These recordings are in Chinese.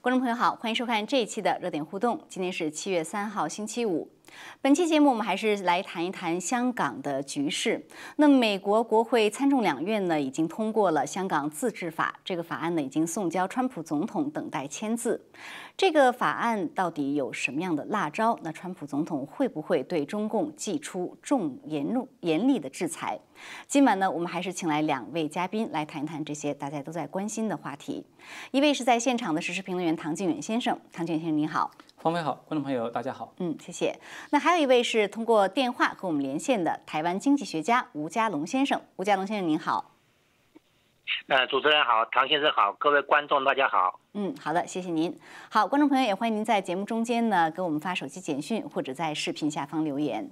观众朋友好，欢迎收看这一期的热点互动。今天是七月三号，星期五。本期节目我们还是来谈一谈香港的局势。那美国国会参众两院呢，已经通过了香港自治法，这个法案呢已经送交川普总统等待签字。这个法案到底有什么样的辣招？那川普总统会不会对中共寄出重严怒严厉的制裁？今晚呢，我们还是请来两位嘉宾来谈一谈这些大家都在关心的话题。一位是在现场的时事评论员唐靖远先生，唐靖远先生您好。方飞好，观众朋友大家好。嗯，谢谢。那还有一位是通过电话和我们连线的台湾经济学家吴家龙先生，吴家龙先生您好。呃，主持人好，唐先生好，各位观众大家好。嗯，好的，谢谢您。好，观众朋友也欢迎您在节目中间呢给我们发手机简讯或者在视频下方留言。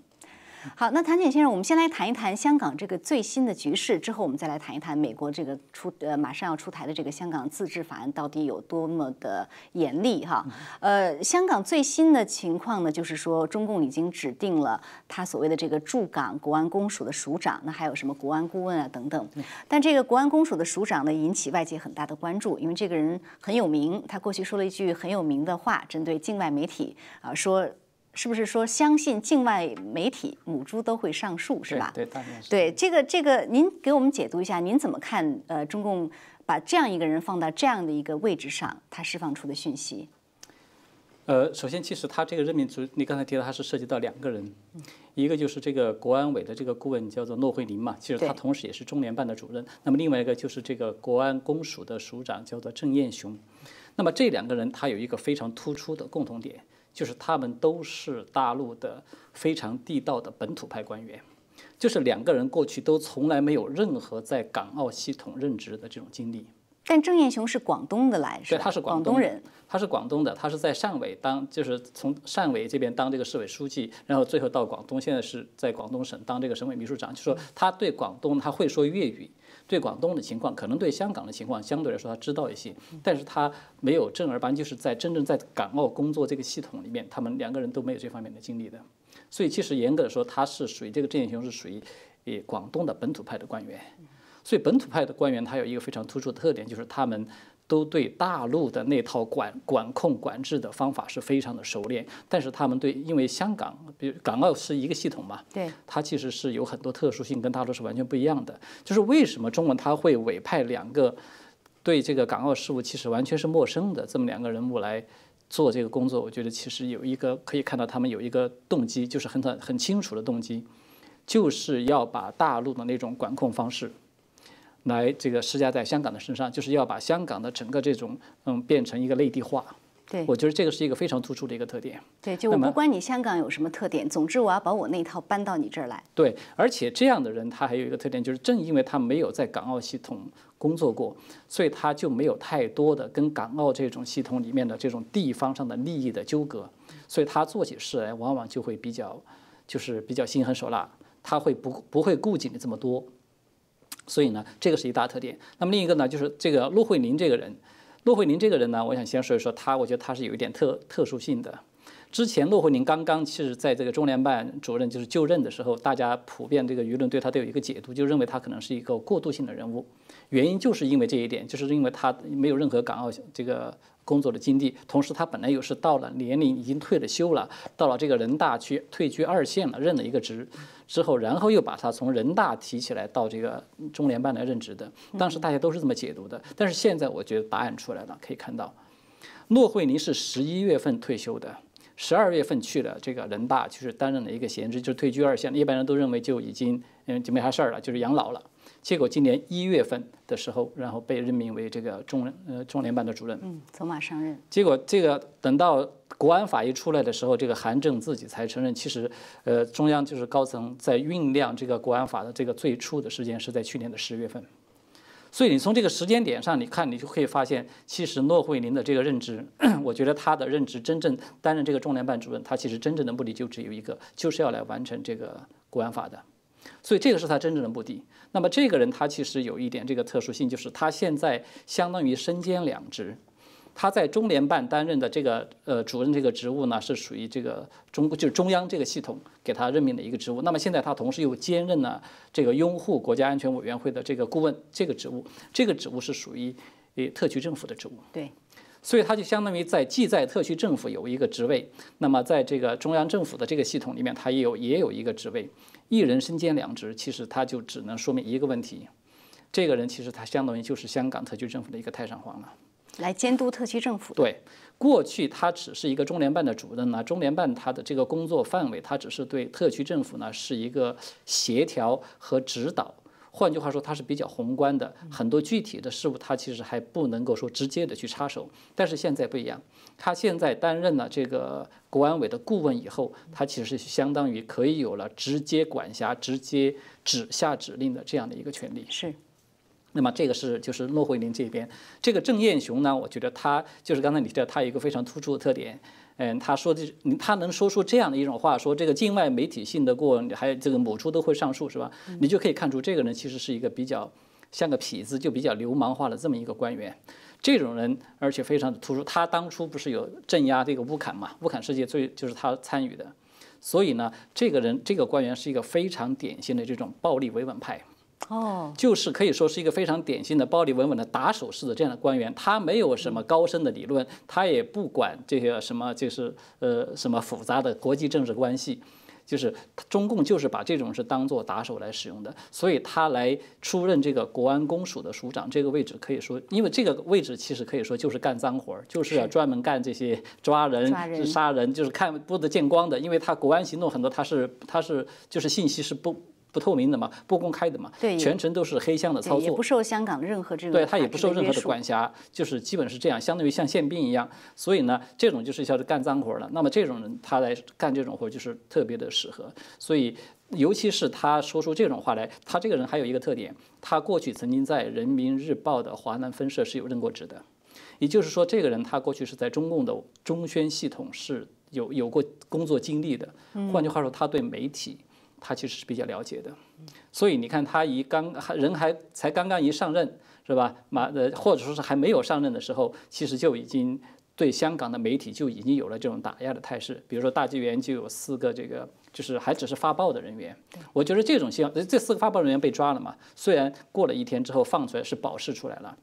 好，那谭简先生，我们先来谈一谈香港这个最新的局势，之后我们再来谈一谈美国这个出呃马上要出台的这个香港自治法案到底有多么的严厉哈。呃，香港最新的情况呢，就是说中共已经指定了他所谓的这个驻港国安公署的署长，那还有什么国安顾问啊等等。但这个国安公署的署长呢，引起外界很大的关注，因为这个人很有名，他过去说了一句很有名的话，针对境外媒体啊说。是不是说相信境外媒体母猪都会上树是吧？对，当然是。对这个这个，您给我们解读一下，您怎么看？呃，中共把这样一个人放到这样的一个位置上，他释放出的讯息。呃，首先，其实他这个任命主，你刚才提到他是涉及到两个人，一个就是这个国安委的这个顾问叫做骆惠宁嘛，其实他同时也是中联办的主任。那么另外一个就是这个国安公署的署长叫做郑燕雄。那么这两个人他有一个非常突出的共同点。就是他们都是大陆的非常地道的本土派官员，就是两个人过去都从来没有任何在港澳系统任职的这种经历。但郑燕雄是广东的来，对，他是广东人，他是广东的，他是在汕尾当，就是从汕尾这边当这个市委书记，然后最后到广东，现在是在广东省当这个省委秘书长。就说他对广东他会说粤语。对广东的情况，可能对香港的情况相对来说他知道一些，但是他没有正儿八经就是在真正在港澳工作这个系统里面，他们两个人都没有这方面的经历的，所以其实严格的说，他是属于这个郑燕雄是属于，呃广东的本土派的官员，所以本土派的官员他有一个非常突出的特点，就是他们。都对大陆的那套管管控管制的方法是非常的熟练，但是他们对，因为香港，比如港澳是一个系统嘛，对，它其实是有很多特殊性，跟大陆是完全不一样的。就是为什么中文他会委派两个对这个港澳事务其实完全是陌生的这么两个人物来做这个工作？我觉得其实有一个可以看到他们有一个动机，就是很很很清楚的动机，就是要把大陆的那种管控方式。来，这个施加在香港的身上，就是要把香港的整个这种，嗯，变成一个内地化。对，我觉得这个是一个非常突出的一个特点。对，就我不管你香港有什么特点，总之我要把我那一套搬到你这儿来。对，而且这样的人他还有一个特点，就是正因为他没有在港澳系统工作过，所以他就没有太多的跟港澳这种系统里面的这种地方上的利益的纠葛，所以他做起事来往往就会比较，就是比较心狠手辣，他会不不会顾及你这么多。所以呢，这个是一大特点。那么另一个呢，就是这个陆惠宁这个人，陆惠宁这个人呢，我想先说一说他，我觉得他是有一点特特殊性的。之前陆惠宁刚刚其实在这个中联办主任就是就任的时候，大家普遍这个舆论对他都有一个解读，就认为他可能是一个过渡性的人物。原因就是因为这一点，就是因为他没有任何港澳这个。工作的经历，同时他本来又是到了年龄已经退了休了，到了这个人大去退居二线了，任了一个职之后，然后又把他从人大提起来到这个中联办来任职的。当时大家都是这么解读的，但是现在我觉得答案出来了，可以看到，骆惠宁是十一月份退休的，十二月份去了这个人大，就是担任了一个闲职，就是退居二线。一般人都认为就已经嗯就没啥事儿了，就是养老了。结果今年一月份的时候，然后被任命为这个中呃中联办的主任，嗯，走马上任。结果这个等到国安法一出来的时候，这个韩正自己才承认，其实，呃，中央就是高层在酝酿这个国安法的这个最初的时间是在去年的十月份。所以你从这个时间点上，你看你就可以发现，其实骆惠宁的这个任职，我觉得他的任职真正担任这个中联办主任，他其实真正的目的就只有一个，就是要来完成这个国安法的。所以这个是他真正的目的。那么这个人他其实有一点这个特殊性，就是他现在相当于身兼两职，他在中联办担任的这个呃主任这个职务呢，是属于这个中就是中央这个系统给他任命的一个职务。那么现在他同时又兼任了这个拥护国家安全委员会的这个顾问这个职务，这个职务是属于呃特区政府的职务。对。所以他就相当于在既在特区政府有一个职位，那么在这个中央政府的这个系统里面，他也有也有一个职位，一人身兼两职，其实他就只能说明一个问题，这个人其实他相当于就是香港特区政府的一个太上皇了，来监督特区政府。对，过去他只是一个中联办的主任呢，中联办他的这个工作范围，他只是对特区政府呢是一个协调和指导。换句话说，它是比较宏观的，很多具体的事物，它其实还不能够说直接的去插手。但是现在不一样，他现在担任了这个国安委的顾问以后，他其实是相当于可以有了直接管辖、直接指下指令的这样的一个权利。是。那么这个是就是骆惠宁这边，这个郑燕雄呢，我觉得他就是刚才你提到他有一个非常突出的特点。嗯，他说的，他能说出这样的一种话，说这个境外媒体信得过，还有这个母猪都会上树，是吧？你就可以看出这个人其实是一个比较像个痞子，就比较流氓化的这么一个官员。这种人，而且非常的突出。他当初不是有镇压这个乌坎嘛？乌坎事件最就是他参与的。所以呢，这个人这个官员是一个非常典型的这种暴力维稳派。哦，就是可以说是一个非常典型的暴力稳稳的打手式的这样的官员，他没有什么高深的理论，他也不管这些什么就是呃什么复杂的国际政治关系，就是中共就是把这种是当做打手来使用的，所以他来出任这个国安公署的署长这个位置，可以说，因为这个位置其实可以说就是干脏活儿，就是要专门干这些抓人、杀人，就是看不得见光的，因为他国安行动很多，他是他是就是信息是不。不透明的嘛，不公开的嘛，对，全程都是黑箱的操作，也不受香港任何这种对他也不受任何的管辖，就是基本是这样，相当于像宪兵一样。所以呢，这种就是叫做干脏活了。那么这种人他来干这种活就是特别的适合。所以尤其是他说出这种话来，他这个人还有一个特点，他过去曾经在人民日报的华南分社是有任过职的，也就是说，这个人他过去是在中共的中宣系统是有有过工作经历的。换句话说，他对媒体。他其实是比较了解的，所以你看他一刚人还才刚刚一上任是吧？马呃或者说是还没有上任的时候，其实就已经对香港的媒体就已经有了这种打压的态势。比如说大纪元就有四个这个就是还只是发报的人员，我觉得这种像这四个发报人员被抓了嘛，虽然过了一天之后放出来是保释出来了，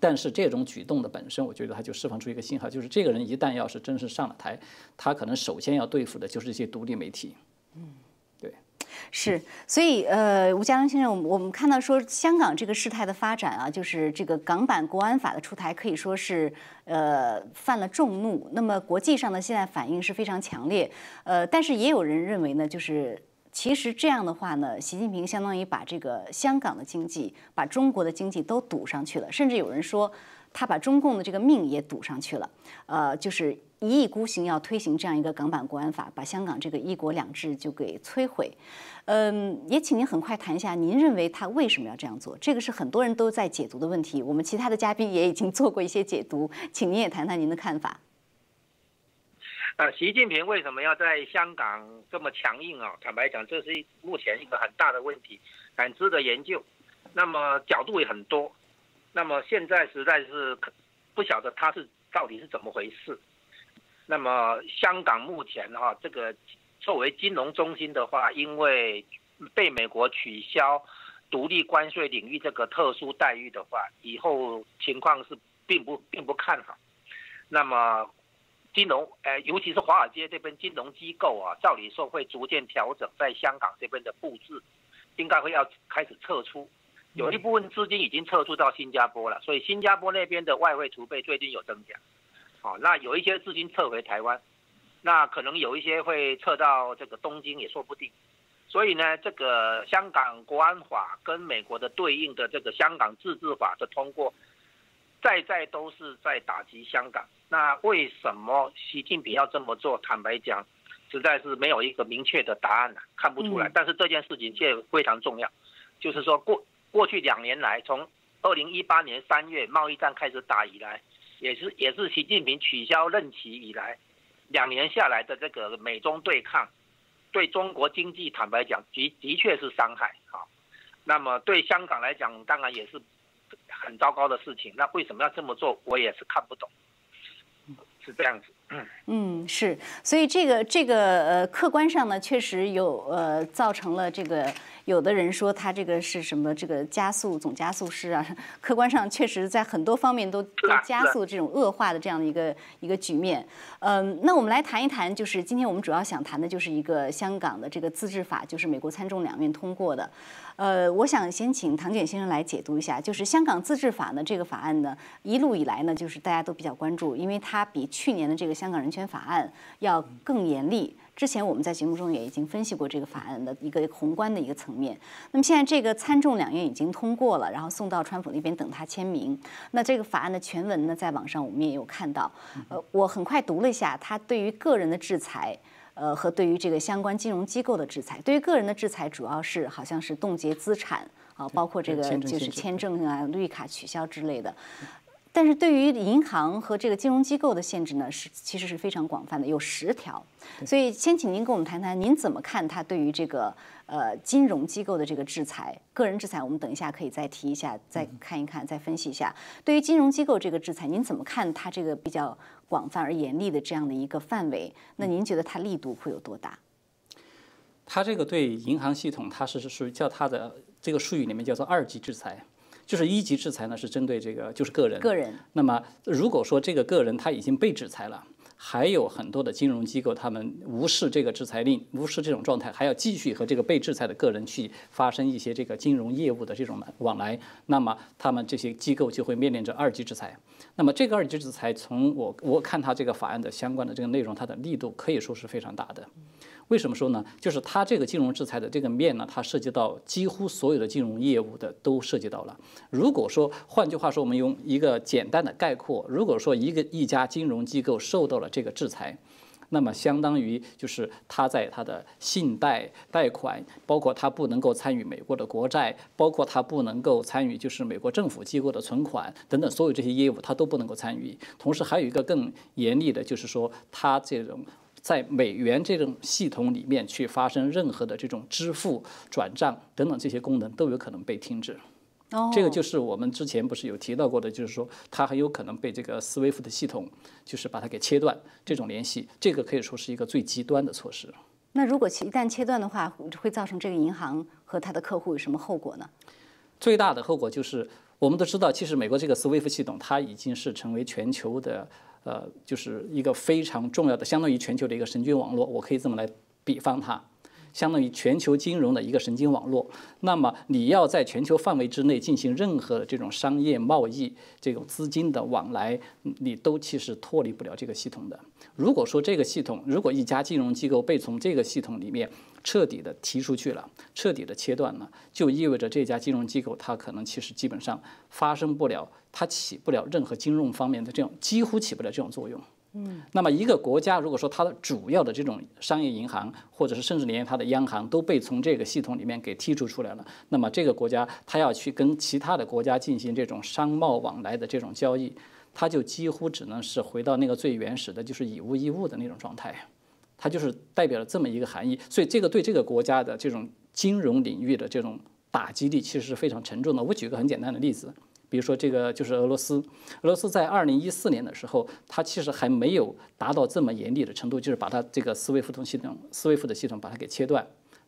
但是这种举动的本身，我觉得他就释放出一个信号，就是这个人一旦要是真是上了台，他可能首先要对付的就是这些独立媒体。嗯。是，所以呃，吴家良先生，我们我们看到说，香港这个事态的发展啊，就是这个港版国安法的出台，可以说是呃犯了众怒。那么国际上呢，现在反应是非常强烈。呃，但是也有人认为呢，就是其实这样的话呢，习近平相当于把这个香港的经济、把中国的经济都堵上去了，甚至有人说他把中共的这个命也堵上去了。呃，就是一意孤行要推行这样一个港版国安法，把香港这个一国两制就给摧毁。嗯，也请您很快谈一下，您认为他为什么要这样做？这个是很多人都在解读的问题。我们其他的嘉宾也已经做过一些解读，请您也谈谈您的看法。呃，习近平为什么要在香港这么强硬啊？坦白讲，这是目前一个很大的问题，很值得研究。那么角度也很多。那么现在实在是不晓得他是到底是怎么回事。那么香港目前哈这个。作为金融中心的话，因为被美国取消独立关税领域这个特殊待遇的话，以后情况是并不并不看好。那么金融，呃，尤其是华尔街这边金融机构啊，照理说会逐渐调整在香港这边的布置，应该会要开始撤出。有一部分资金已经撤出到新加坡了，所以新加坡那边的外汇储备最近有增加。好，那有一些资金撤回台湾。那可能有一些会撤到这个东京也说不定，所以呢，这个香港国安法跟美国的对应的这个香港自治法的通过，在在都是在打击香港。那为什么习近平要这么做？坦白讲，实在是没有一个明确的答案看不出来。但是这件事情却非常重要，就是说过过去两年来，从二零一八年三月贸易战开始打以来，也是也是习近平取消任期以来。两年下来的这个美中对抗，对中国经济坦白讲，的的确是伤害啊。那么对香港来讲，当然也是很糟糕的事情。那为什么要这么做，我也是看不懂。是这样子。嗯，是，所以这个这个呃，客观上呢，确实有呃，造成了这个有的人说他这个是什么这个加速总加速师啊，客观上确实在很多方面都都加速这种恶化的这样的一个一个局面。嗯，那我们来谈一谈，就是今天我们主要想谈的就是一个香港的这个自治法，就是美国参众两院通过的。呃，我想先请唐卷先生来解读一下，就是香港自治法呢这个法案呢，一路以来呢，就是大家都比较关注，因为它比去年的这个香港人权法案要更严厉。之前我们在节目中也已经分析过这个法案的一个宏观的一个层面。那么现在这个参众两院已经通过了，然后送到川普那边等他签名。那这个法案的全文呢，在网上我们也有看到。呃，我很快读了一下，它对于个人的制裁。呃，和对于这个相关金融机构的制裁，对于个人的制裁主要是好像是冻结资产啊，包括这个就是签证啊、绿卡取消之类的。但是对于银行和这个金融机构的限制呢，是其实是非常广泛的，有十条。所以先请您跟我们谈谈，您怎么看它对于这个呃金融机构的这个制裁？个人制裁我们等一下可以再提一下，再看一看，再分析一下。对于金融机构这个制裁，您怎么看它这个比较？广泛而严厉的这样的一个范围，那您觉得它力度会有多大？它这个对银行系统，它是属于叫它的这个术语里面叫做二级制裁，就是一级制裁呢是针对这个就是个人。个人。那么如果说这个个人他已经被制裁了。还有很多的金融机构，他们无视这个制裁令，无视这种状态，还要继续和这个被制裁的个人去发生一些这个金融业务的这种往来，那么他们这些机构就会面临着二级制裁。那么这个二级制裁，从我我看他这个法案的相关的这个内容，它的力度可以说是非常大的。为什么说呢？就是它这个金融制裁的这个面呢，它涉及到几乎所有的金融业务的都涉及到了。如果说，换句话说，我们用一个简单的概括，如果说一个一家金融机构受到了这个制裁，那么相当于就是它在它的信贷贷款，包括它不能够参与美国的国债，包括它不能够参与就是美国政府机构的存款等等所有这些业务，它都不能够参与。同时还有一个更严厉的，就是说它这种。在美元这种系统里面去发生任何的这种支付、转账等等这些功能都有可能被停止。哦，这个就是我们之前不是有提到过的，就是说它很有可能被这个 SWIFT 的系统就是把它给切断这种联系。这个可以说是一个最极端的措施。那如果一旦切断的话，会造成这个银行和它的客户有什么后果呢？最大的后果就是我们都知道，其实美国这个 SWIFT 系统它已经是成为全球的。呃，就是一个非常重要的，相当于全球的一个神经网络，我可以这么来比方它，相当于全球金融的一个神经网络。那么你要在全球范围之内进行任何的这种商业贸易、这种资金的往来，你都其实脱离不了这个系统的。如果说这个系统，如果一家金融机构被从这个系统里面彻底的提出去了，彻底的切断了，就意味着这家金融机构它可能其实基本上发生不了。它起不了任何金融方面的这种，几乎起不了这种作用。嗯，那么一个国家如果说它的主要的这种商业银行，或者是甚至连它的央行都被从这个系统里面给剔除出来了，那么这个国家它要去跟其他的国家进行这种商贸往来的这种交易，它就几乎只能是回到那个最原始的，就是以物易物的那种状态。它就是代表了这么一个含义，所以这个对这个国家的这种金融领域的这种打击力其实是非常沉重的。我举个很简单的例子。比如说，这个就是俄罗斯。俄罗斯在二零一四年的时候，它其实还没有达到这么严厉的程度，就是把它这个思维互通系统、思维付的系统把它给切断。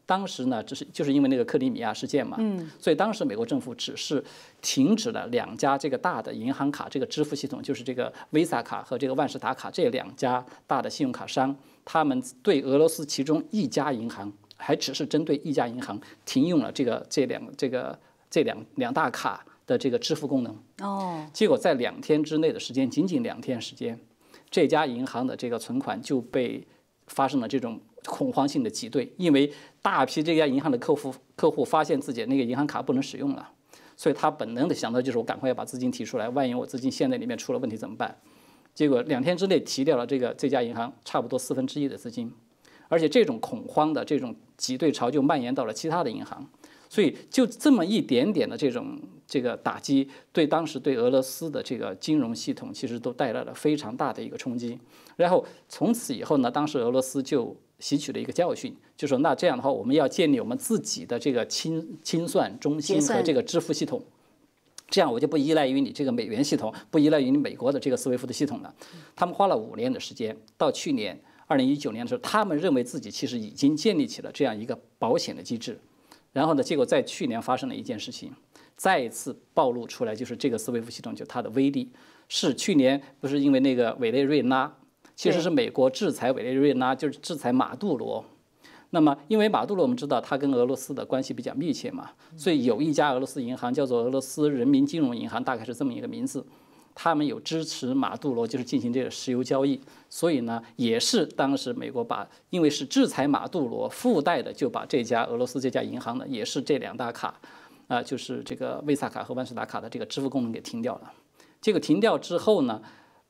当时呢，只是就是因为那个克里米亚事件嘛，嗯，所以当时美国政府只是停止了两家这个大的银行卡这个支付系统，就是这个 Visa 卡和这个万事达卡这两家大的信用卡商，他们对俄罗斯其中一家银行，还只是针对一家银行停用了这个这两这个这两两大卡。的这个支付功能。哦，结果在两天之内的时间，仅仅两天时间，这家银行的这个存款就被发生了这种恐慌性的挤兑，因为大批这家银行的客户客户发现自己那个银行卡不能使用了，所以他本能的想到就是我赶快要把资金提出来，万一我资金陷在里面出了问题怎么办？结果两天之内提掉了这个这家银行差不多四分之一的资金，而且这种恐慌的这种挤兑潮就蔓延到了其他的银行。所以就这么一点点的这种这个打击，对当时对俄罗斯的这个金融系统其实都带来了非常大的一个冲击。然后从此以后呢，当时俄罗斯就吸取了一个教训，就说那这样的话，我们要建立我们自己的这个清清算中心和这个支付系统。这样我就不依赖于你这个美元系统，不依赖于你美国的这个斯威夫的系统了。他们花了五年的时间，到去年二零一九年的时候，他们认为自己其实已经建立起了这样一个保险的机制。然后呢，结果在去年发生了一件事情，再一次暴露出来，就是这个斯威夫系统就它的威力是去年不是因为那个委内瑞拉，其实是美国制裁委内瑞拉，就是制裁马杜罗。那么，因为马杜罗我们知道他跟俄罗斯的关系比较密切嘛，所以有一家俄罗斯银行叫做俄罗斯人民金融银行，大概是这么一个名字，他们有支持马杜罗就是进行这个石油交易，所以呢，也是当时美国把因为是制裁马杜罗，附带的就把这家俄罗斯这家银行呢，也是这两大卡，啊，就是这个威萨卡和万事达卡的这个支付功能给停掉了。这个停掉之后呢，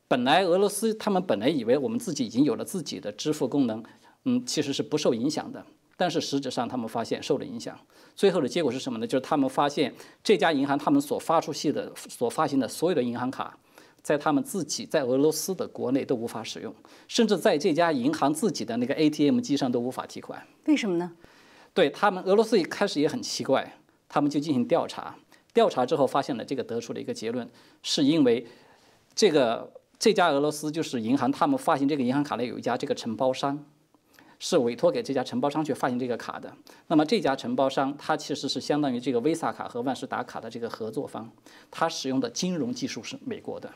本来俄罗斯他们本来以为我们自己已经有了自己的支付功能。嗯，其实是不受影响的，但是实质上他们发现受了影响。最后的结果是什么呢？就是他们发现这家银行他们所发出去的、所发行的所有的银行卡，在他们自己在俄罗斯的国内都无法使用，甚至在这家银行自己的那个 ATM 机上都无法提款。为什么呢？对他们，俄罗斯一开始也很奇怪，他们就进行调查，调查之后发现了这个，得出了一个结论，是因为这个这家俄罗斯就是银行，他们发行这个银行卡的有一家这个承包商。是委托给这家承包商去发行这个卡的。那么这家承包商，它其实是相当于这个 Visa 卡和万事达卡的这个合作方，它使用的金融技术是美国的。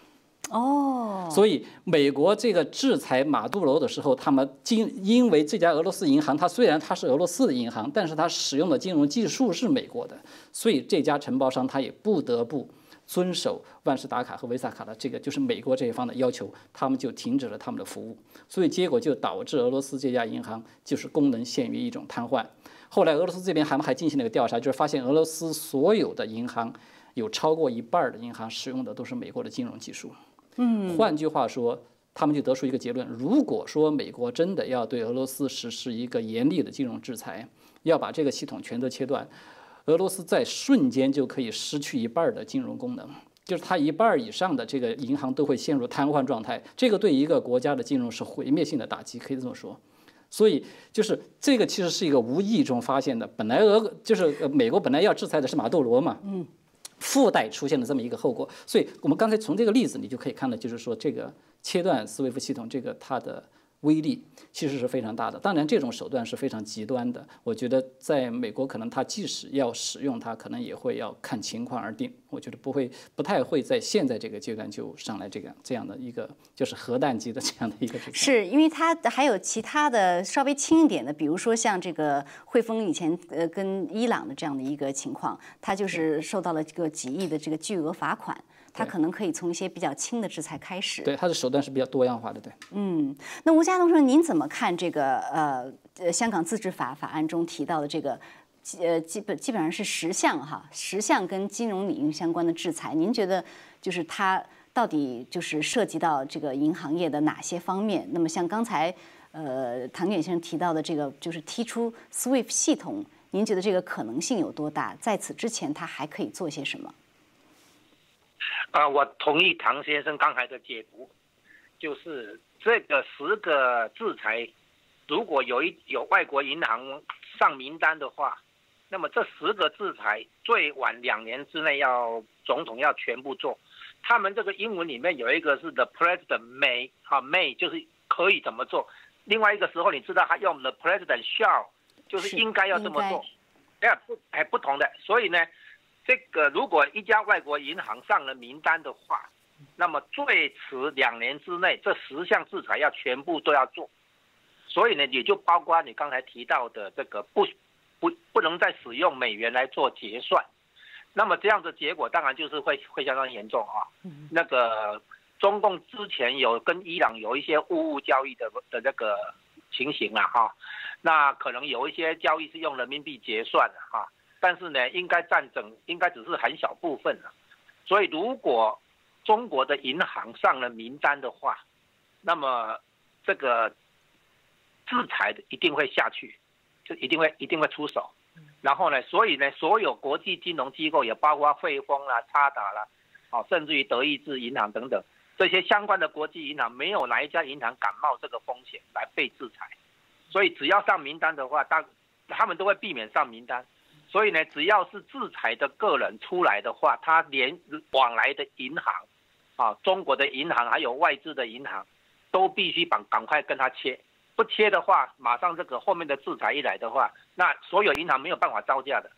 哦。所以美国这个制裁马杜罗的时候，他们金因为这家俄罗斯银行，它虽然它是俄罗斯的银行，但是它使用的金融技术是美国的，所以这家承包商他也不得不。遵守万事达卡和维萨卡的这个就是美国这一方的要求，他们就停止了他们的服务，所以结果就导致俄罗斯这家银行就是功能陷于一种瘫痪。后来俄罗斯这边他们还进行了一个调查，就是发现俄罗斯所有的银行有超过一半的银行使用的都是美国的金融技术。嗯，换句话说，他们就得出一个结论：如果说美国真的要对俄罗斯实施一个严厉的金融制裁，要把这个系统全都切断。俄罗斯在瞬间就可以失去一半的金融功能，就是它一半以上的这个银行都会陷入瘫痪状态。这个对一个国家的金融是毁灭性的打击，可以这么说。所以就是这个其实是一个无意中发现的。本来俄就是美国本来要制裁的是马杜罗嘛，嗯，附带出现了这么一个后果。所以我们刚才从这个例子你就可以看到，就是说这个切断斯威夫系统这个它的。威力其实是非常大的，当然这种手段是非常极端的。我觉得在美国，可能他即使要使用它，可能也会要看情况而定。我觉得不会，不太会在现在这个阶段就上来这个这样的一个就是核弹级的这样的一个。是因为它还有其他的稍微轻一点的，比如说像这个汇丰以前呃跟伊朗的这样的一个情况，它就是受到了这个几亿的这个巨额罚款。他可能可以从一些比较轻的制裁开始。对，他的手段是比较多样化的，对。嗯，那吴家栋说，您怎么看这个呃呃香港自治法法案中提到的这个呃基本基本上是十项哈十项跟金融领域相关的制裁？您觉得就是它到底就是涉及到这个银行业的哪些方面？那么像刚才呃唐远先生提到的这个就是踢出 SWIFT 系统，您觉得这个可能性有多大？在此之前，它还可以做些什么？啊，我同意唐先生刚才的解读，就是这个十个制裁，如果有一有外国银行上名单的话，那么这十个制裁最晚两年之内要总统要全部做。他们这个英文里面有一个是 the president may 啊 may 就是可以怎么做，另外一个时候你知道他用 the president shall 就是应该要这么做，哎不哎不同的，所以呢。这个如果一家外国银行上了名单的话，那么最迟两年之内，这十项制裁要全部都要做。所以呢，也就包括你刚才提到的这个不不不能再使用美元来做结算。那么这样的结果当然就是会会相当严重啊。那个中共之前有跟伊朗有一些物物交易的的这个情形了哈，那可能有一些交易是用人民币结算的哈。但是呢，应该占整，应该只是很小部分了。所以，如果中国的银行上了名单的话，那么这个制裁的一定会下去，就一定会一定会出手。然后呢，所以呢，所有国际金融机构也包括汇丰啦、差达啦，哦，甚至于德意志银行等等这些相关的国际银行，没有哪一家银行敢冒这个风险来被制裁。所以，只要上名单的话，大他们都会避免上名单。所以呢，只要是制裁的个人出来的话，他连往来的银行，啊，中国的银行还有外资的银行，都必须赶赶快跟他切，不切的话，马上这个后面的制裁一来的话，那所有银行没有办法招架的。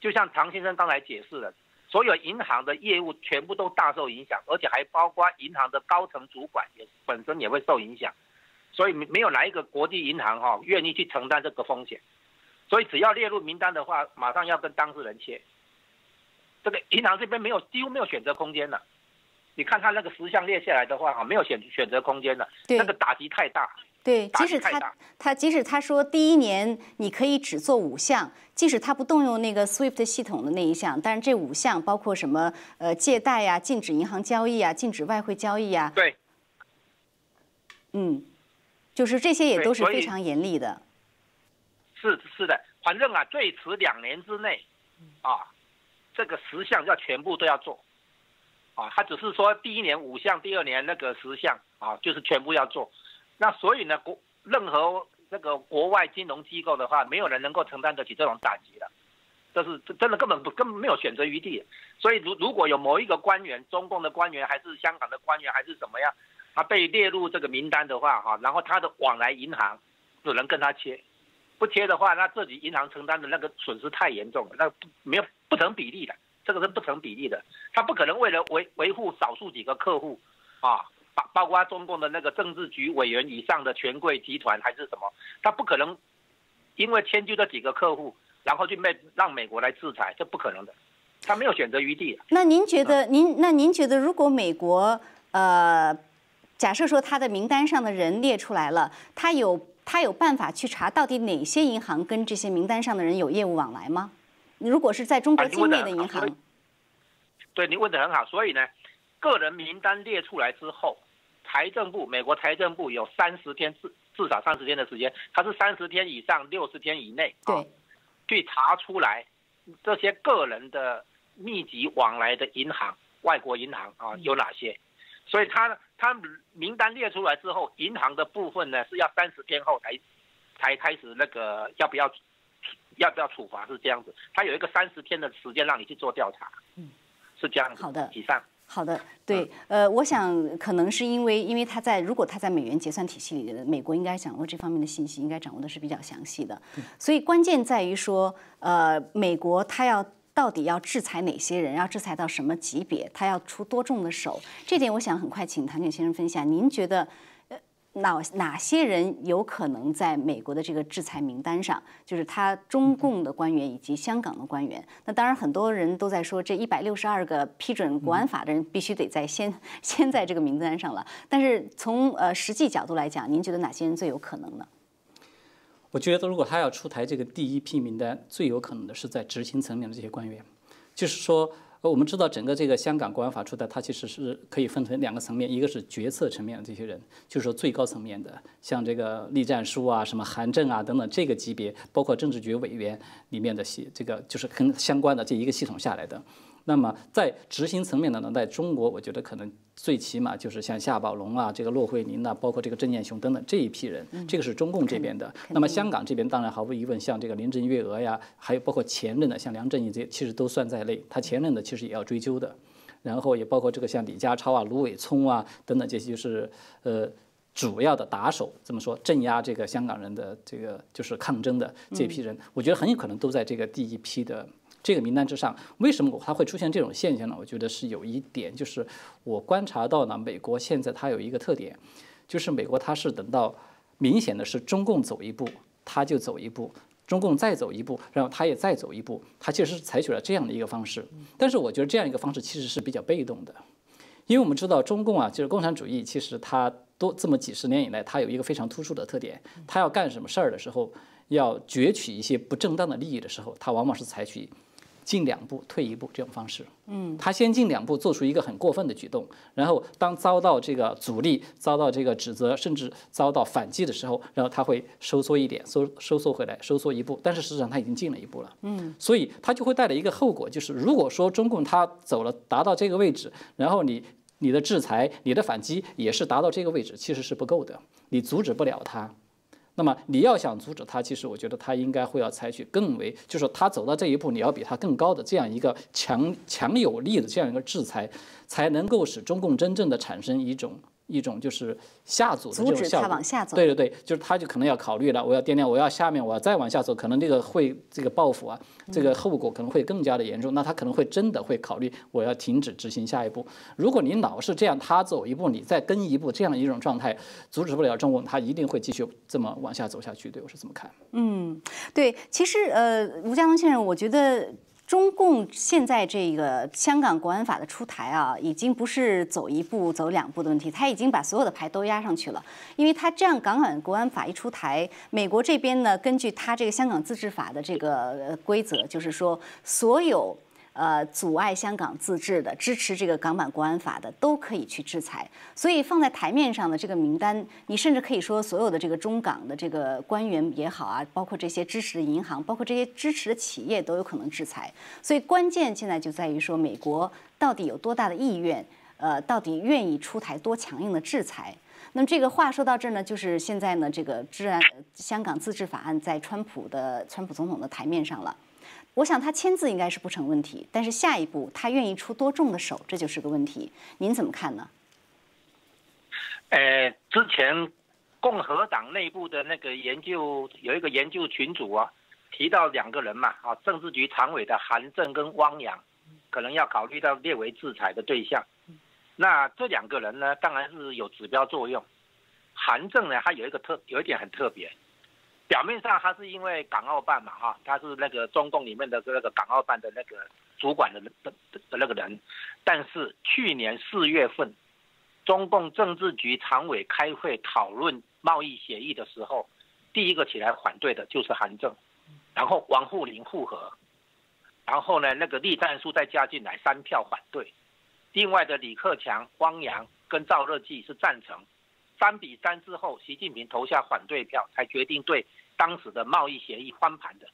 就像唐先生刚才解释的，所有银行的业务全部都大受影响，而且还包括银行的高层主管也本身也会受影响。所以没没有哪一个国际银行哈愿意去承担这个风险，所以只要列入名单的话，马上要跟当事人切。这个银行这边没有几乎没有选择空间了。你看他那个十项列下来的话哈，没有选选择空间了，那个打击太大。对，即使他他即使他说第一年你可以只做五项，即使他不动用那个 SWIFT 系统的那一项，但是这五项包括什么呃借贷呀、禁止银行交易啊、禁止外汇交易啊。对。嗯。就是这些也都是非常严厉的，是是的，反正啊，最迟两年之内，啊，这个十项要全部都要做，啊，他只是说第一年五项，第二年那个十项，啊，就是全部要做。那所以呢，国任何那个国外金融机构的话，没有人能够承担得起这种打击的，这是真的根本不根本没有选择余地。所以如如果有某一个官员，中共的官员还是香港的官员还是怎么样？他被列入这个名单的话，哈，然后他的往来银行只能跟他切，不切的话，那自己银行承担的那个损失太严重了，那没有不成比例的，这个是不成比例的，他不可能为了维维护少数几个客户，啊，包包括中共的那个政治局委员以上的权贵集团还是什么，他不可能因为迁就这几个客户，然后去美让美国来制裁，这不可能的，他没有选择余地。那您觉得，您那您觉得，如果美国呃？假设说他的名单上的人列出来了，他有他有办法去查到底哪些银行跟这些名单上的人有业务往来吗？如果是在中国境内的银行，对，你问的很好。所以呢，个人名单列出来之后，财政部美国财政部有三十天至至少三十天的时间，它是三十天以上六十天以内，对，去查出来这些个人的密集往来的银行、外国银行啊有哪些。所以他他名单列出来之后，银行的部分呢是要三十天后才才开始那个要不要要不要处罚是这样子，他有一个三十天的时间让你去做调查，嗯，是这样子。好的，以上。好的，对，呃，我想可能是因为因为他在如果他在美元结算体系里的，美国应该掌握这方面的信息，应该掌握的是比较详细的，所以关键在于说，呃，美国他要。到底要制裁哪些人？要制裁到什么级别？他要出多重的手？这点我想很快请谭俊先生分享。您觉得，呃，哪哪些人有可能在美国的这个制裁名单上？就是他中共的官员以及香港的官员。那当然，很多人都在说，这一百六十二个批准国安法的人必须得在先 先在这个名单上了。但是从呃实际角度来讲，您觉得哪些人最有可能呢？我觉得，如果他要出台这个第一批名单，最有可能的是在执行层面的这些官员。就是说，呃我们知道整个这个香港国安法出台，它其实是可以分成两个层面，一个是决策层面的这些人，就是说最高层面的，像这个栗战书啊、什么韩正啊等等这个级别，包括政治局委员里面的系，这个就是跟相关的这一个系统下来的。那么在执行层面的呢，在中国，我觉得可能最起码就是像夏宝龙啊、这个骆惠宁呐，包括这个郑建雄等等这一批人，这个是中共这边的。那么香港这边当然毫无疑问，像这个林郑月娥呀，还有包括前任的像梁振英这些，其实都算在内。他前任的其实也要追究的。然后也包括这个像李家超啊、卢伟聪啊等等这些，就是呃主要的打手，怎么说镇压这个香港人的这个就是抗争的这批人，我觉得很有可能都在这个第一批的。这个名单之上，为什么它会出现这种现象呢？我觉得是有一点，就是我观察到呢，美国现在它有一个特点，就是美国它是等到明显的是中共走一步，它就走一步，中共再走一步，然后它也再走一步，它其实是采取了这样的一个方式。但是我觉得这样一个方式其实是比较被动的，因为我们知道中共啊，就是共产主义，其实它多这么几十年以来，它有一个非常突出的特点，它要干什么事儿的时候，要攫取一些不正当的利益的时候，它往往是采取。进两步退一步这种方式，嗯，他先进两步做出一个很过分的举动，然后当遭到这个阻力、遭到这个指责，甚至遭到反击的时候，然后他会收缩一点，收收缩回来，收缩一步，但是实际上他已经进了一步了，嗯，所以他就会带来一个后果，就是如果说中共他走了达到这个位置，然后你你的制裁、你的反击也是达到这个位置，其实是不够的，你阻止不了他。那么你要想阻止他，其实我觉得他应该会要采取更为，就是他走到这一步，你要比他更高的这样一个强强有力的这样一个制裁，才能够使中共真正的产生一种。一种就是下阻的这种效果，对对对，就是他就可能要考虑了，我要掂量，我要下面我要再往下走，可能这个会这个报复啊，这个后果可能会更加的严重，那他可能会真的会考虑我要停止执行下一步。如果你老是这样，他走一步你再跟一步这样一种状态，阻止不了中共，他一定会继续这么往下走下去。对我是这么看。嗯，对，其实呃，吴家龙先生，我觉得。中共现在这个香港国安法的出台啊，已经不是走一步走两步的问题，他已经把所有的牌都压上去了。因为他这样港版国安法一出台，美国这边呢，根据他这个香港自治法的这个规则，就是说所有。呃，阻碍香港自治的、支持这个港版国安法的，都可以去制裁。所以放在台面上的这个名单，你甚至可以说，所有的这个中港的这个官员也好啊，包括这些支持的银行，包括这些支持的企业，都有可能制裁。所以关键现在就在于说，美国到底有多大的意愿，呃，到底愿意出台多强硬的制裁。那么这个话说到这儿呢，就是现在呢，这个治安香港自治法案在川普的川普总统的台面上了。我想他签字应该是不成问题，但是下一步他愿意出多重的手，这就是个问题。您怎么看呢？呃，之前共和党内部的那个研究有一个研究群组啊，提到两个人嘛，啊，政治局常委的韩正跟汪洋，可能要考虑到列为制裁的对象。那这两个人呢，当然是有指标作用。韩正呢，他有一个特有一点很特别。表面上他是因为港澳办嘛，哈，他是那个中共里面的那个港澳办的那个主管的的的那个人，但是去年四月份，中共政治局常委开会讨论贸易协议的时候，第一个起来反对的就是韩正，然后王沪宁复合，然后呢那个栗战书再加进来三票反对，另外的李克强、汪洋跟赵乐际是赞成。三比三之后，习近平投下反对票，才决定对当时的贸易协议翻盘的。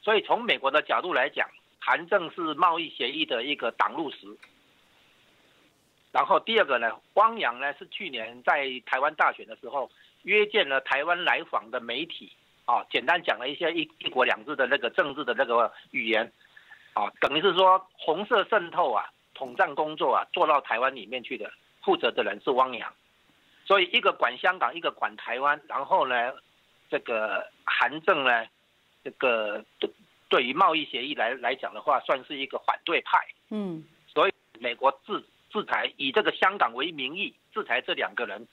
所以从美国的角度来讲，韩正是贸易协议的一个挡路石。然后第二个呢，汪洋呢是去年在台湾大选的时候约见了台湾来访的媒体，啊，简单讲了一些一一国两制的那个政治的那个语言，啊，等于是说红色渗透啊，统战工作啊做到台湾里面去的，负责的人是汪洋。所以一个管香港，一个管台湾，然后呢，这个韩正呢，这个对对于贸易协议来来讲的话，算是一个反对派。嗯，所以美国制制裁以这个香港为名义制裁这两个人。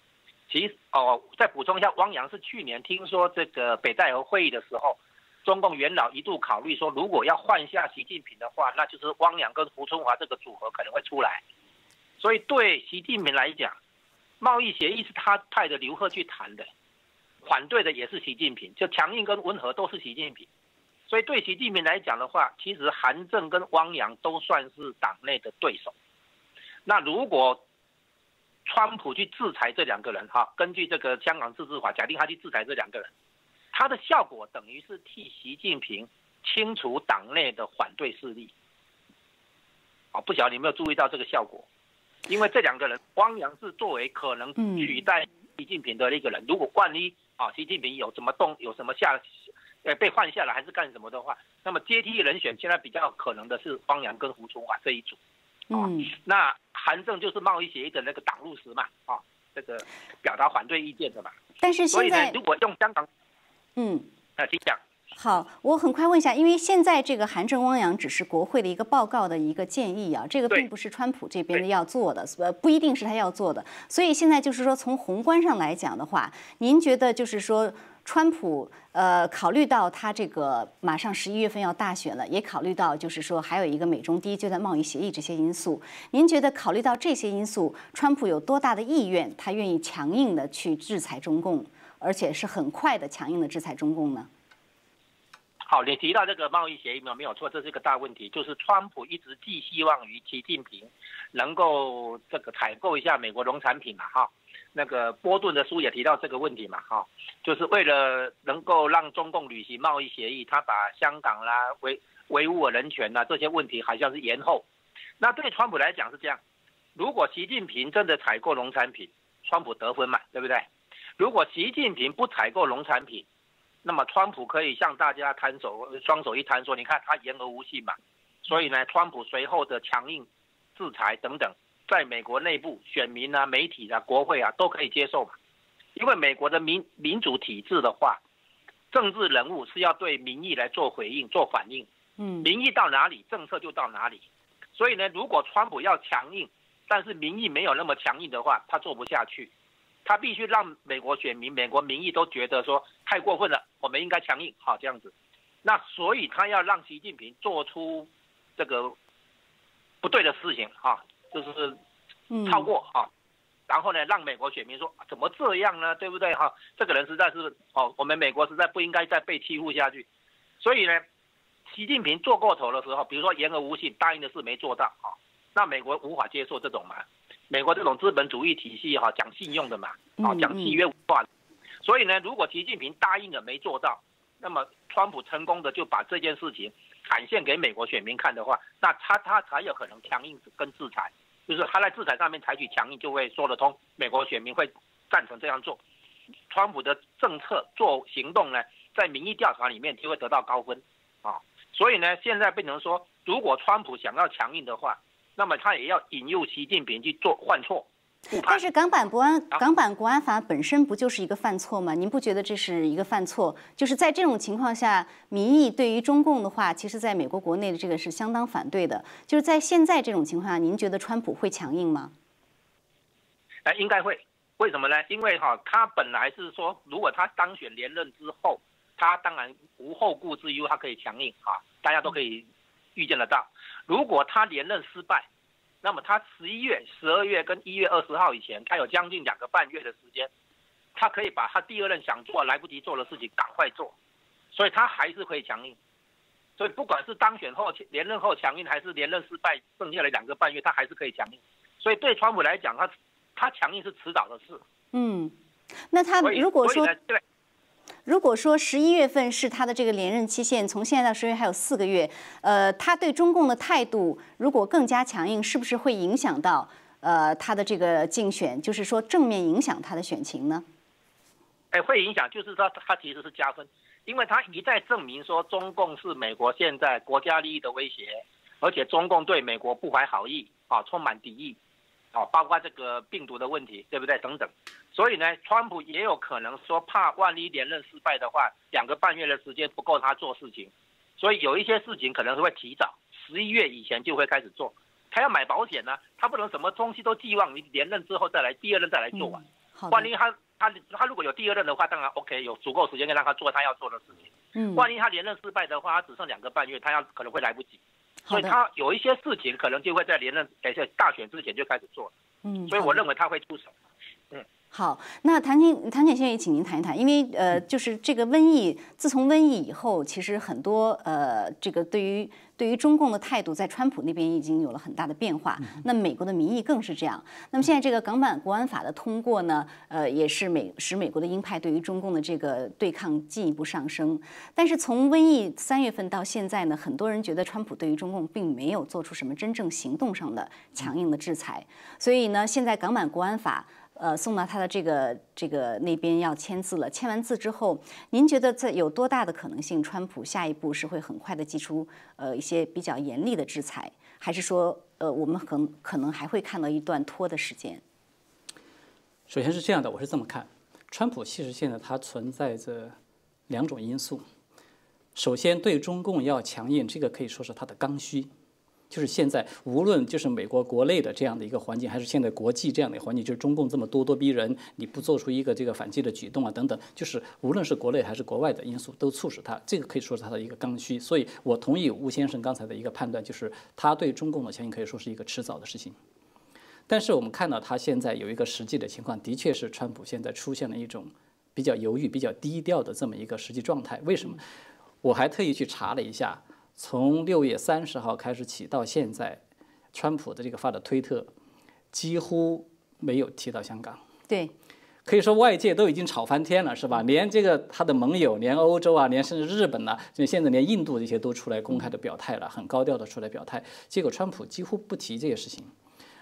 其实哦，再补充一下，汪洋是去年听说这个北戴河会议的时候，中共元老一度考虑说，如果要换下习近平的话，那就是汪洋跟胡春华这个组合可能会出来。所以对习近平来讲。贸易协议是他派的刘鹤去谈的，反对的也是习近平，就强硬跟温和都是习近平，所以对习近平来讲的话，其实韩正跟汪洋都算是党内的对手。那如果川普去制裁这两个人，哈，根据这个香港自治法，假定他去制裁这两个人，他的效果等于是替习近平清除党内的反对势力。啊，不晓得你有没有注意到这个效果？因为这两个人，汪洋是作为可能取代习近平的那个人。如果万一啊，习近平有什么动，有什么下，呃，被换下来还是干什么的话，那么接替人选现在比较可能的是汪洋跟胡春华这一组。嗯，那韩正就是贸易协议的那个挡路石嘛，啊，这个表达反对意见的嘛。但是现在，如果用香港，嗯，啊，请讲。好，我很快问一下，因为现在这个韩正汪洋只是国会的一个报告的一个建议啊，这个并不是川普这边的要做的，呃，不一定是他要做的。所以现在就是说，从宏观上来讲的话，您觉得就是说，川普呃，考虑到他这个马上十一月份要大选了，也考虑到就是说还有一个美中第一阶段贸易协议这些因素，您觉得考虑到这些因素，川普有多大的意愿，他愿意强硬的去制裁中共，而且是很快的强硬的制裁中共呢？好，你提到这个贸易协议没有没有错，这是一个大问题。就是川普一直寄希望于习近平能够这个采购一下美国农产品嘛，哈。那个波顿的书也提到这个问题嘛，哈，就是为了能够让中共履行贸易协议，他把香港啦、维维吾尔人权呐这些问题好像是延后。那对川普来讲是这样，如果习近平真的采购农产品，川普得分嘛，对不对？如果习近平不采购农产品，那么川普可以向大家摊手，双手一摊说，你看他言而无信嘛。所以呢，川普随后的强硬制裁等等，在美国内部选民啊、媒体啊、国会啊都可以接受嘛。因为美国的民民主体制的话，政治人物是要对民意来做回应、做反应。嗯，民意到哪里，政策就到哪里。所以呢，如果川普要强硬，但是民意没有那么强硬的话，他做不下去。他必须让美国选民、美国民意都觉得说太过分了，我们应该强硬，好这样子。那所以他要让习近平做出这个不对的事情，哈，就是超过哈，然后呢，让美国选民说怎么这样呢？对不对哈？这个人实在是哦，我们美国实在不应该再被欺负下去。所以呢，习近平做过头的时候，比如说言而无信，答应的事没做到，哈，那美国无法接受这种嘛。美国这种资本主义体系哈，讲信用的嘛，啊，讲契约化，所以呢，如果习近平答应了没做到，那么川普成功的就把这件事情展现给美国选民看的话，那他他才有可能强硬跟制裁，就是他在制裁上面采取强硬就会说得通，美国选民会赞成这样做，川普的政策做行动呢，在民意调查里面就会得到高分，啊，所以呢，现在变成说，如果川普想要强硬的话。那么他也要引诱习近平去做犯错，但是港版国安港版国安法本身不就是一个犯错吗？您不觉得这是一个犯错？就是在这种情况下，民意对于中共的话，其实在美国国内的这个是相当反对的。就是在现在这种情况下，您觉得川普会强硬吗？哎，应该会。为什么呢？因为哈，他本来是说，如果他当选连任之后，他当然无后顾之忧，他可以强硬啊，大家都可以预见得到。如果他连任失败，那么他十一月、十二月跟一月二十号以前，他有将近两个半月的时间，他可以把他第二任想做来不及做的事情赶快做，所以他还是可以强硬。所以不管是当选后连任后强硬，还是连任失败剩下的两个半月，他还是可以强硬。所以对川普来讲，他他强硬是迟早的事。嗯，那他如果说。如果说十一月份是他的这个连任期限，从现在到十月还有四个月，呃，他对中共的态度如果更加强硬，是不是会影响到呃他的这个竞选？就是说正面影响他的选情呢？哎，会影响，就是说他其实是加分，因为他一再证明说中共是美国现在国家利益的威胁，而且中共对美国不怀好意啊，充满敌意。哦，包括这个病毒的问题，对不对？等等，所以呢，川普也有可能说，怕万一连任失败的话，两个半月的时间不够他做事情，所以有一些事情可能是会提早，十一月以前就会开始做。他要买保险呢，他不能什么东西都寄望你连任之后再来，第二任再来做完。万一他他他如果有第二任的话，当然 OK，有足够时间让他做他要做的事情。嗯。万一他连任失败的话，他只剩两个半月，他要可能会来不及。所以他有一些事情可能就会在连任，而且大选之前就开始做。嗯，所以我认为他会出手。嗯，好，那谭青谭先生也请您谈一谈，因为呃，就是这个瘟疫，自从瘟疫以后，其实很多呃，这个对于。对于中共的态度，在川普那边已经有了很大的变化。那美国的民意更是这样。那么现在这个港版国安法的通过呢，呃，也是美使美国的鹰派对于中共的这个对抗进一步上升。但是从瘟疫三月份到现在呢，很多人觉得川普对于中共并没有做出什么真正行动上的强硬的制裁。所以呢，现在港版国安法。呃，送到他的这个这个那边要签字了。签完字之后，您觉得这有多大的可能性？川普下一步是会很快的祭出呃一些比较严厉的制裁，还是说呃我们很可能还会看到一段拖的时间？首先是这样的，我是这么看，川普其实现在它存在着两种因素。首先，对中共要强硬，这个可以说是他的刚需。就是现在，无论就是美国国内的这样的一个环境，还是现在国际这样的环境，就是中共这么咄咄逼人，你不做出一个这个反击的举动啊，等等，就是无论是国内还是国外的因素，都促使他这个可以说是他的一个刚需。所以我同意吴先生刚才的一个判断，就是他对中共的强硬可以说是一个迟早的事情。但是我们看到他现在有一个实际的情况，的确是川普现在出现了一种比较犹豫、比较低调的这么一个实际状态。为什么？我还特意去查了一下。从六月三十号开始起到现在，川普的这个发的推特几乎没有提到香港。对，可以说外界都已经吵翻天了，是吧？连这个他的盟友，连欧洲啊，连甚至日本呐，就现在连印度这些都出来公开的表态了，很高调的出来表态。结果川普几乎不提这些事情，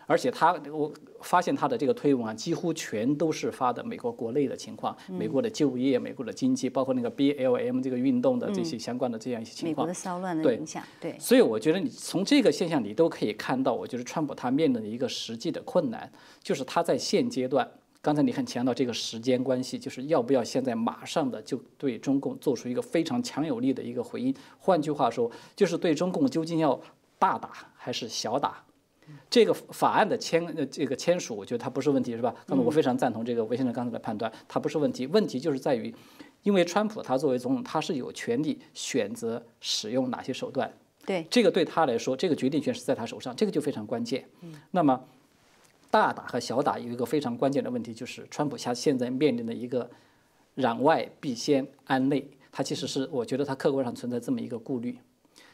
而且他我发现他的这个推文啊，几乎全都是发的美国国内的情况，美国的就业、美国的经济，包括那个 BLM 这个运动的这些相关的这样一些情况。美国的骚乱的对影响，对，所以我觉得你从这个现象你都可以看到，我觉得川普他面临的一个实际的困难，就是他在现阶段，刚才你很强调这个时间关系，就是要不要现在马上的就对中共做出一个非常强有力的一个回应。换句话说，就是对中共究竟要大打还是小打？这个法案的签呃这个签署，我觉得它不是问题，是吧？那么我非常赞同这个韦先生刚才的判断，它不是问题。问题就是在于，因为川普他作为总统，他是有权利选择使用哪些手段。对，这个对他来说，这个决定权是在他手上，这个就非常关键。那么，大打和小打有一个非常关键的问题，就是川普他现在面临的一个攘外必先安内，他其实是我觉得他客观上存在这么一个顾虑。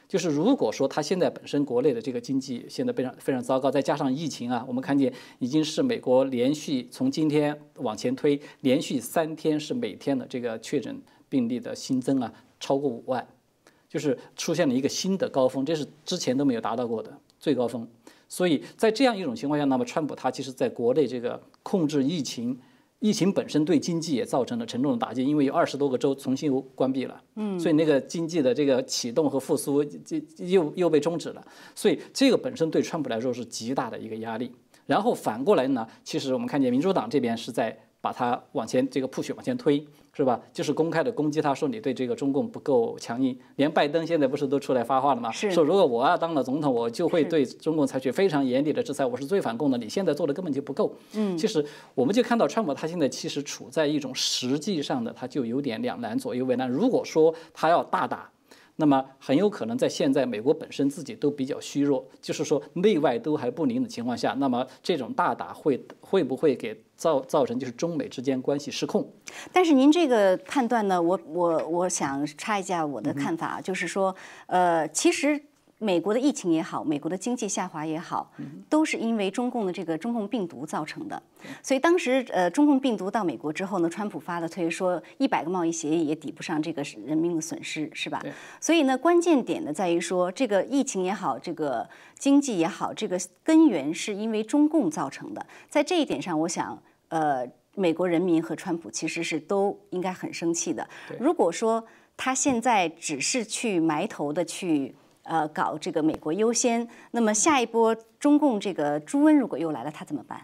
就是如果说他现在本身国内的这个经济现在非常非常糟糕，再加上疫情啊，我们看见已经是美国连续从今天往前推，连续三天是每天的这个确诊病例的新增啊超过五万，就是出现了一个新的高峰，这是之前都没有达到过的最高峰。所以在这样一种情况下，那么川普他其实在国内这个控制疫情。疫情本身对经济也造成了沉重的打击，因为有二十多个州重新又关闭了，嗯，所以那个经济的这个启动和复苏就又又被终止了，所以这个本身对川普来说是极大的一个压力。然后反过来呢，其实我们看见民主党这边是在把它往前这个 push 往前推，是吧？就是公开的攻击他，说你对这个中共不够强硬。连拜登现在不是都出来发话了吗？是说如果我要当了总统，我就会对中共采取非常严厉的制裁，我是最反共的。你现在做的根本就不够。嗯，其实我们就看到川普他现在其实处在一种实际上的，他就有点两难左右为难。如果说他要大打。那么很有可能在现在美国本身自己都比较虚弱，就是说内外都还不宁的情况下，那么这种大打会会不会给造造成就是中美之间关系失控？但是您这个判断呢，我我我想插一下我的看法，就是说，呃，其实。美国的疫情也好，美国的经济下滑也好，都是因为中共的这个中共病毒造成的。所以当时呃，中共病毒到美国之后呢，川普发了推说一百个贸易协议也抵不上这个人民的损失，是吧？所以呢，关键点呢在于说，这个疫情也好，这个经济也好，这个根源是因为中共造成的。在这一点上，我想呃，美国人民和川普其实是都应该很生气的。如果说他现在只是去埋头的去。呃，搞这个美国优先，那么下一波中共这个猪瘟如果又来了，他怎么办？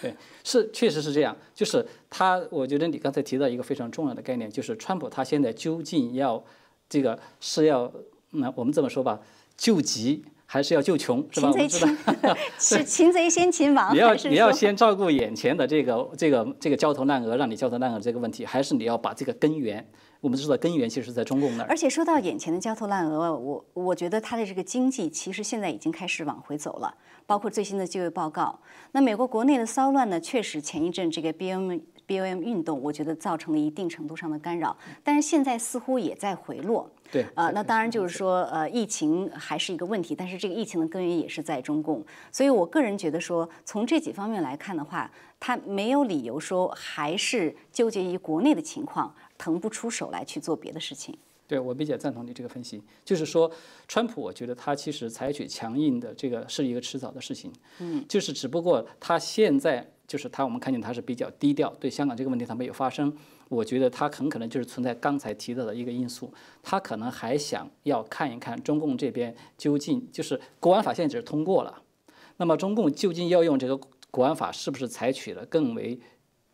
对，是确实是这样。就是他，我觉得你刚才提到一个非常重要的概念，就是川普他现在究竟要这个是要那我们这么说吧，救急还是要救穷，是吧？擒贼先 是 擒贼先擒王，你要你要先照顾眼前的这个这个这个焦头烂额，让你焦头烂额这个问题，还是你要把这个根源？我们知道根源其实是在中共那儿。而且说到眼前的焦头烂额，我我觉得它的这个经济其实现在已经开始往回走了，包括最新的就业报告。那美国国内的骚乱呢，确实前一阵这个 B M B O M 运动，我觉得造成了一定程度上的干扰，但是现在似乎也在回落。对，呃，那当然就是说，呃，疫情还是一个问题，但是这个疫情的根源也是在中共。所以我个人觉得说，从这几方面来看的话，他没有理由说还是纠结于国内的情况。腾不出手来去做别的事情。对我比较赞同你这个分析，就是说，川普，我觉得他其实采取强硬的这个是一个迟早的事情。嗯，就是只不过他现在就是他，我们看见他是比较低调，对香港这个问题他没有发声。我觉得他很可能就是存在刚才提到的一个因素，他可能还想要看一看中共这边究竟就是国安法现在只是通过了，那么中共究竟要用这个国安法是不是采取了更为。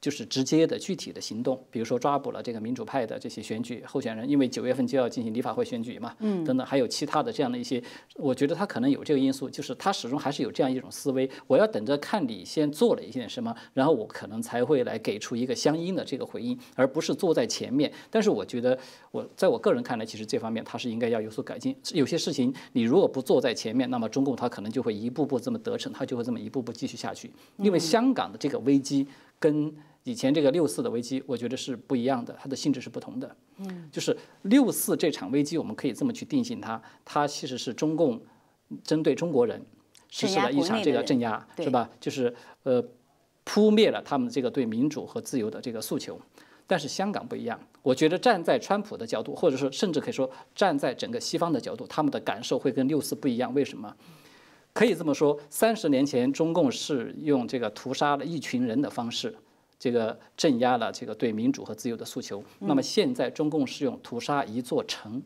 就是直接的具体的行动，比如说抓捕了这个民主派的这些选举候选人，因为九月份就要进行立法会选举嘛，嗯，等等，还有其他的这样的一些，我觉得他可能有这个因素，就是他始终还是有这样一种思维，我要等着看你先做了一些什么，然后我可能才会来给出一个相应的这个回应，而不是坐在前面。但是我觉得，我在我个人看来，其实这方面他是应该要有所改进。有些事情你如果不坐在前面，那么中共他可能就会一步步这么得逞，他就会这么一步步继续下去。因为香港的这个危机跟以前这个六四的危机，我觉得是不一样的，它的性质是不同的。嗯，就是六四这场危机，我们可以这么去定性它，它其实是中共针对中国人实施了一场这个镇压，是吧？就是呃扑灭了他们这个对民主和自由的这个诉求。但是香港不一样，我觉得站在川普的角度，或者说甚至可以说站在整个西方的角度，他们的感受会跟六四不一样。为什么？可以这么说，三十年前中共是用这个屠杀了一群人的方式，这个镇压了这个对民主和自由的诉求。那么现在中共是用屠杀一座城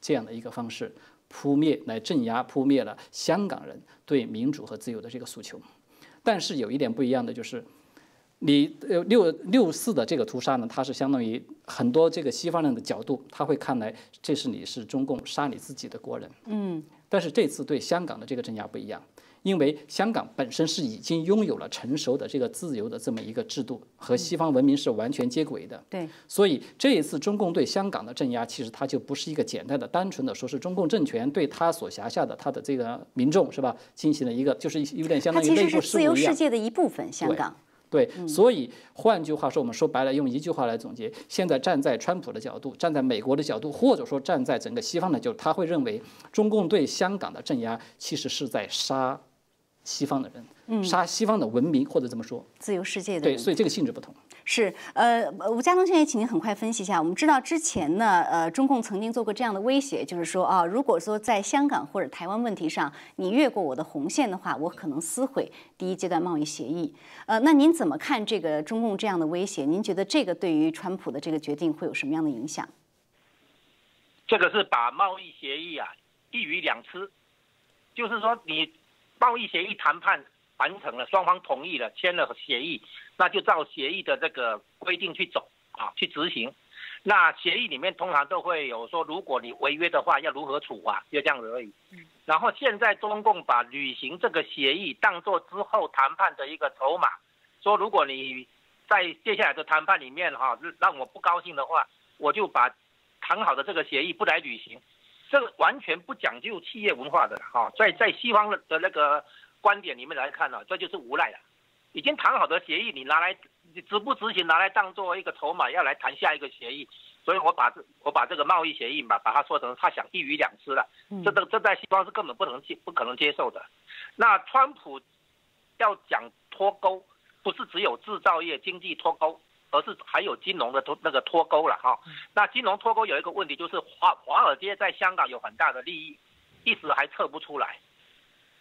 这样的一个方式，扑灭来镇压、扑灭了香港人对民主和自由的这个诉求。但是有一点不一样的就是。你呃六六四的这个屠杀呢，它是相当于很多这个西方人的角度，他会看来这是你是中共杀你自己的国人。嗯。但是这次对香港的这个镇压不一样，因为香港本身是已经拥有了成熟的这个自由的这么一个制度，和西方文明是完全接轨的。对。所以这一次中共对香港的镇压，其实它就不是一个简单的、单纯的说是中共政权对他所辖下的他的这个民众是吧，进行了一个就是有点相当于内部事务一样。它其实是自由世界的一部分，香港。对，所以换句话说，我们说白了，用一句话来总结：现在站在川普的角度，站在美国的角度，或者说站在整个西方的角度，他会认为中共对香港的镇压其实是在杀西方的人，杀西方的文明，或者这么说，自由世界的。对，所以这个性质不同。是，呃，吴家东先生，请您很快分析一下。我们知道之前呢，呃，中共曾经做过这样的威胁，就是说啊，如果说在香港或者台湾问题上你越过我的红线的话，我可能撕毁第一阶段贸易协议。呃，那您怎么看这个中共这样的威胁？您觉得这个对于川普的这个决定会有什么样的影响？这个是把贸易协议啊一鱼两吃，就是说你贸易协议谈判。完成了，双方同意了，签了协议，那就照协议的这个规定去走啊，去执行。那协议里面通常都会有说，如果你违约的话，要如何处罚，就这样子而已。然后现在中共把履行这个协议当做之后谈判的一个筹码，说如果你在接下来的谈判里面哈让我不高兴的话，我就把谈好的这个协议不来履行。这个完全不讲究企业文化的哈，在在西方的那个。观点里面来看呢，这就是无赖了。已经谈好的协议，你拿来执不执行，拿来当做一个筹码，要来谈下一个协议。所以我把这我把这个贸易协议嘛，把它说成他想一鱼两吃了。这这这在西方是根本不能接不可能接受的。那川普要讲脱钩，不是只有制造业经济脱钩，而是还有金融的脱那个脱钩了哈。那金融脱钩有一个问题，就是华华尔街在香港有很大的利益，一时还测不出来。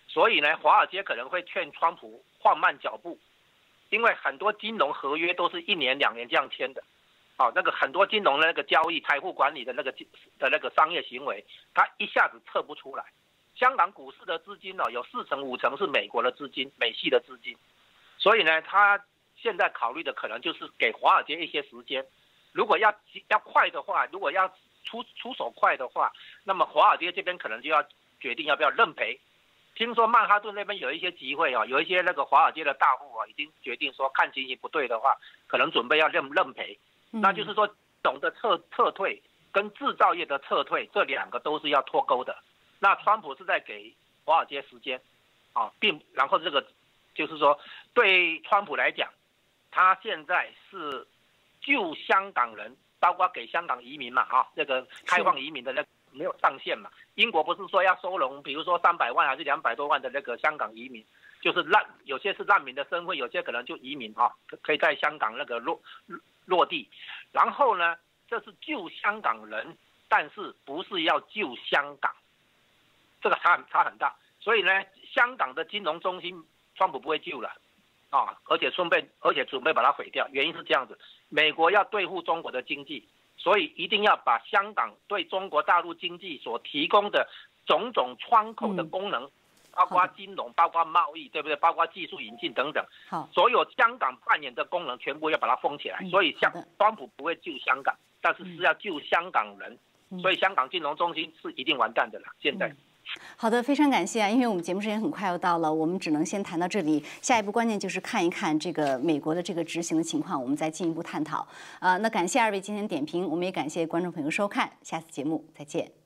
所以呢，华尔街可能会劝川普放慢脚步，因为很多金融合约都是一年两年这样签的，哦，那个很多金融的那个交易、财富管理的那个的那个商业行为，他一下子测不出来。香港股市的资金呢，有四成五成是美国的资金、美系的资金，所以呢，他现在考虑的可能就是给华尔街一些时间。如果要要快的话，如果要出出手快的话，那么华尔街这边可能就要决定要不要认赔。听说曼哈顿那边有一些集会啊，有一些那个华尔街的大户啊，已经决定说看情形不对的话，可能准备要认认赔。那就是说，懂得撤撤退跟制造业的撤退这两个都是要脱钩的。那川普是在给华尔街时间，啊，并然后这个就是说，对川普来讲，他现在是救香港人，包括给香港移民嘛，啊，那个开放移民的那。没有上限嘛？英国不是说要收容，比如说三百万还是两百多万的那个香港移民，就是难，有些是难民的身份，有些可能就移民哈，可以在香港那个落落地。然后呢，这是救香港人，但是不是要救香港，这个差差很大。所以呢，香港的金融中心，川普不会救了，啊，而且顺便而且准备把它毁掉。原因是这样子，美国要对付中国的经济。所以一定要把香港对中国大陆经济所提供的种种窗口的功能，包括金融、包括贸易，对不对？包括技术引进等等，好，所有香港扮演的功能全部要把它封起来。所以香川普不会救香港，但是是要救香港人。所以香港金融中心是一定完蛋的了。现在。好的，非常感谢啊！因为我们节目时间很快要到了，我们只能先谈到这里。下一步关键就是看一看这个美国的这个执行的情况，我们再进一步探讨。啊，那感谢二位今天点评，我们也感谢观众朋友收看，下次节目再见。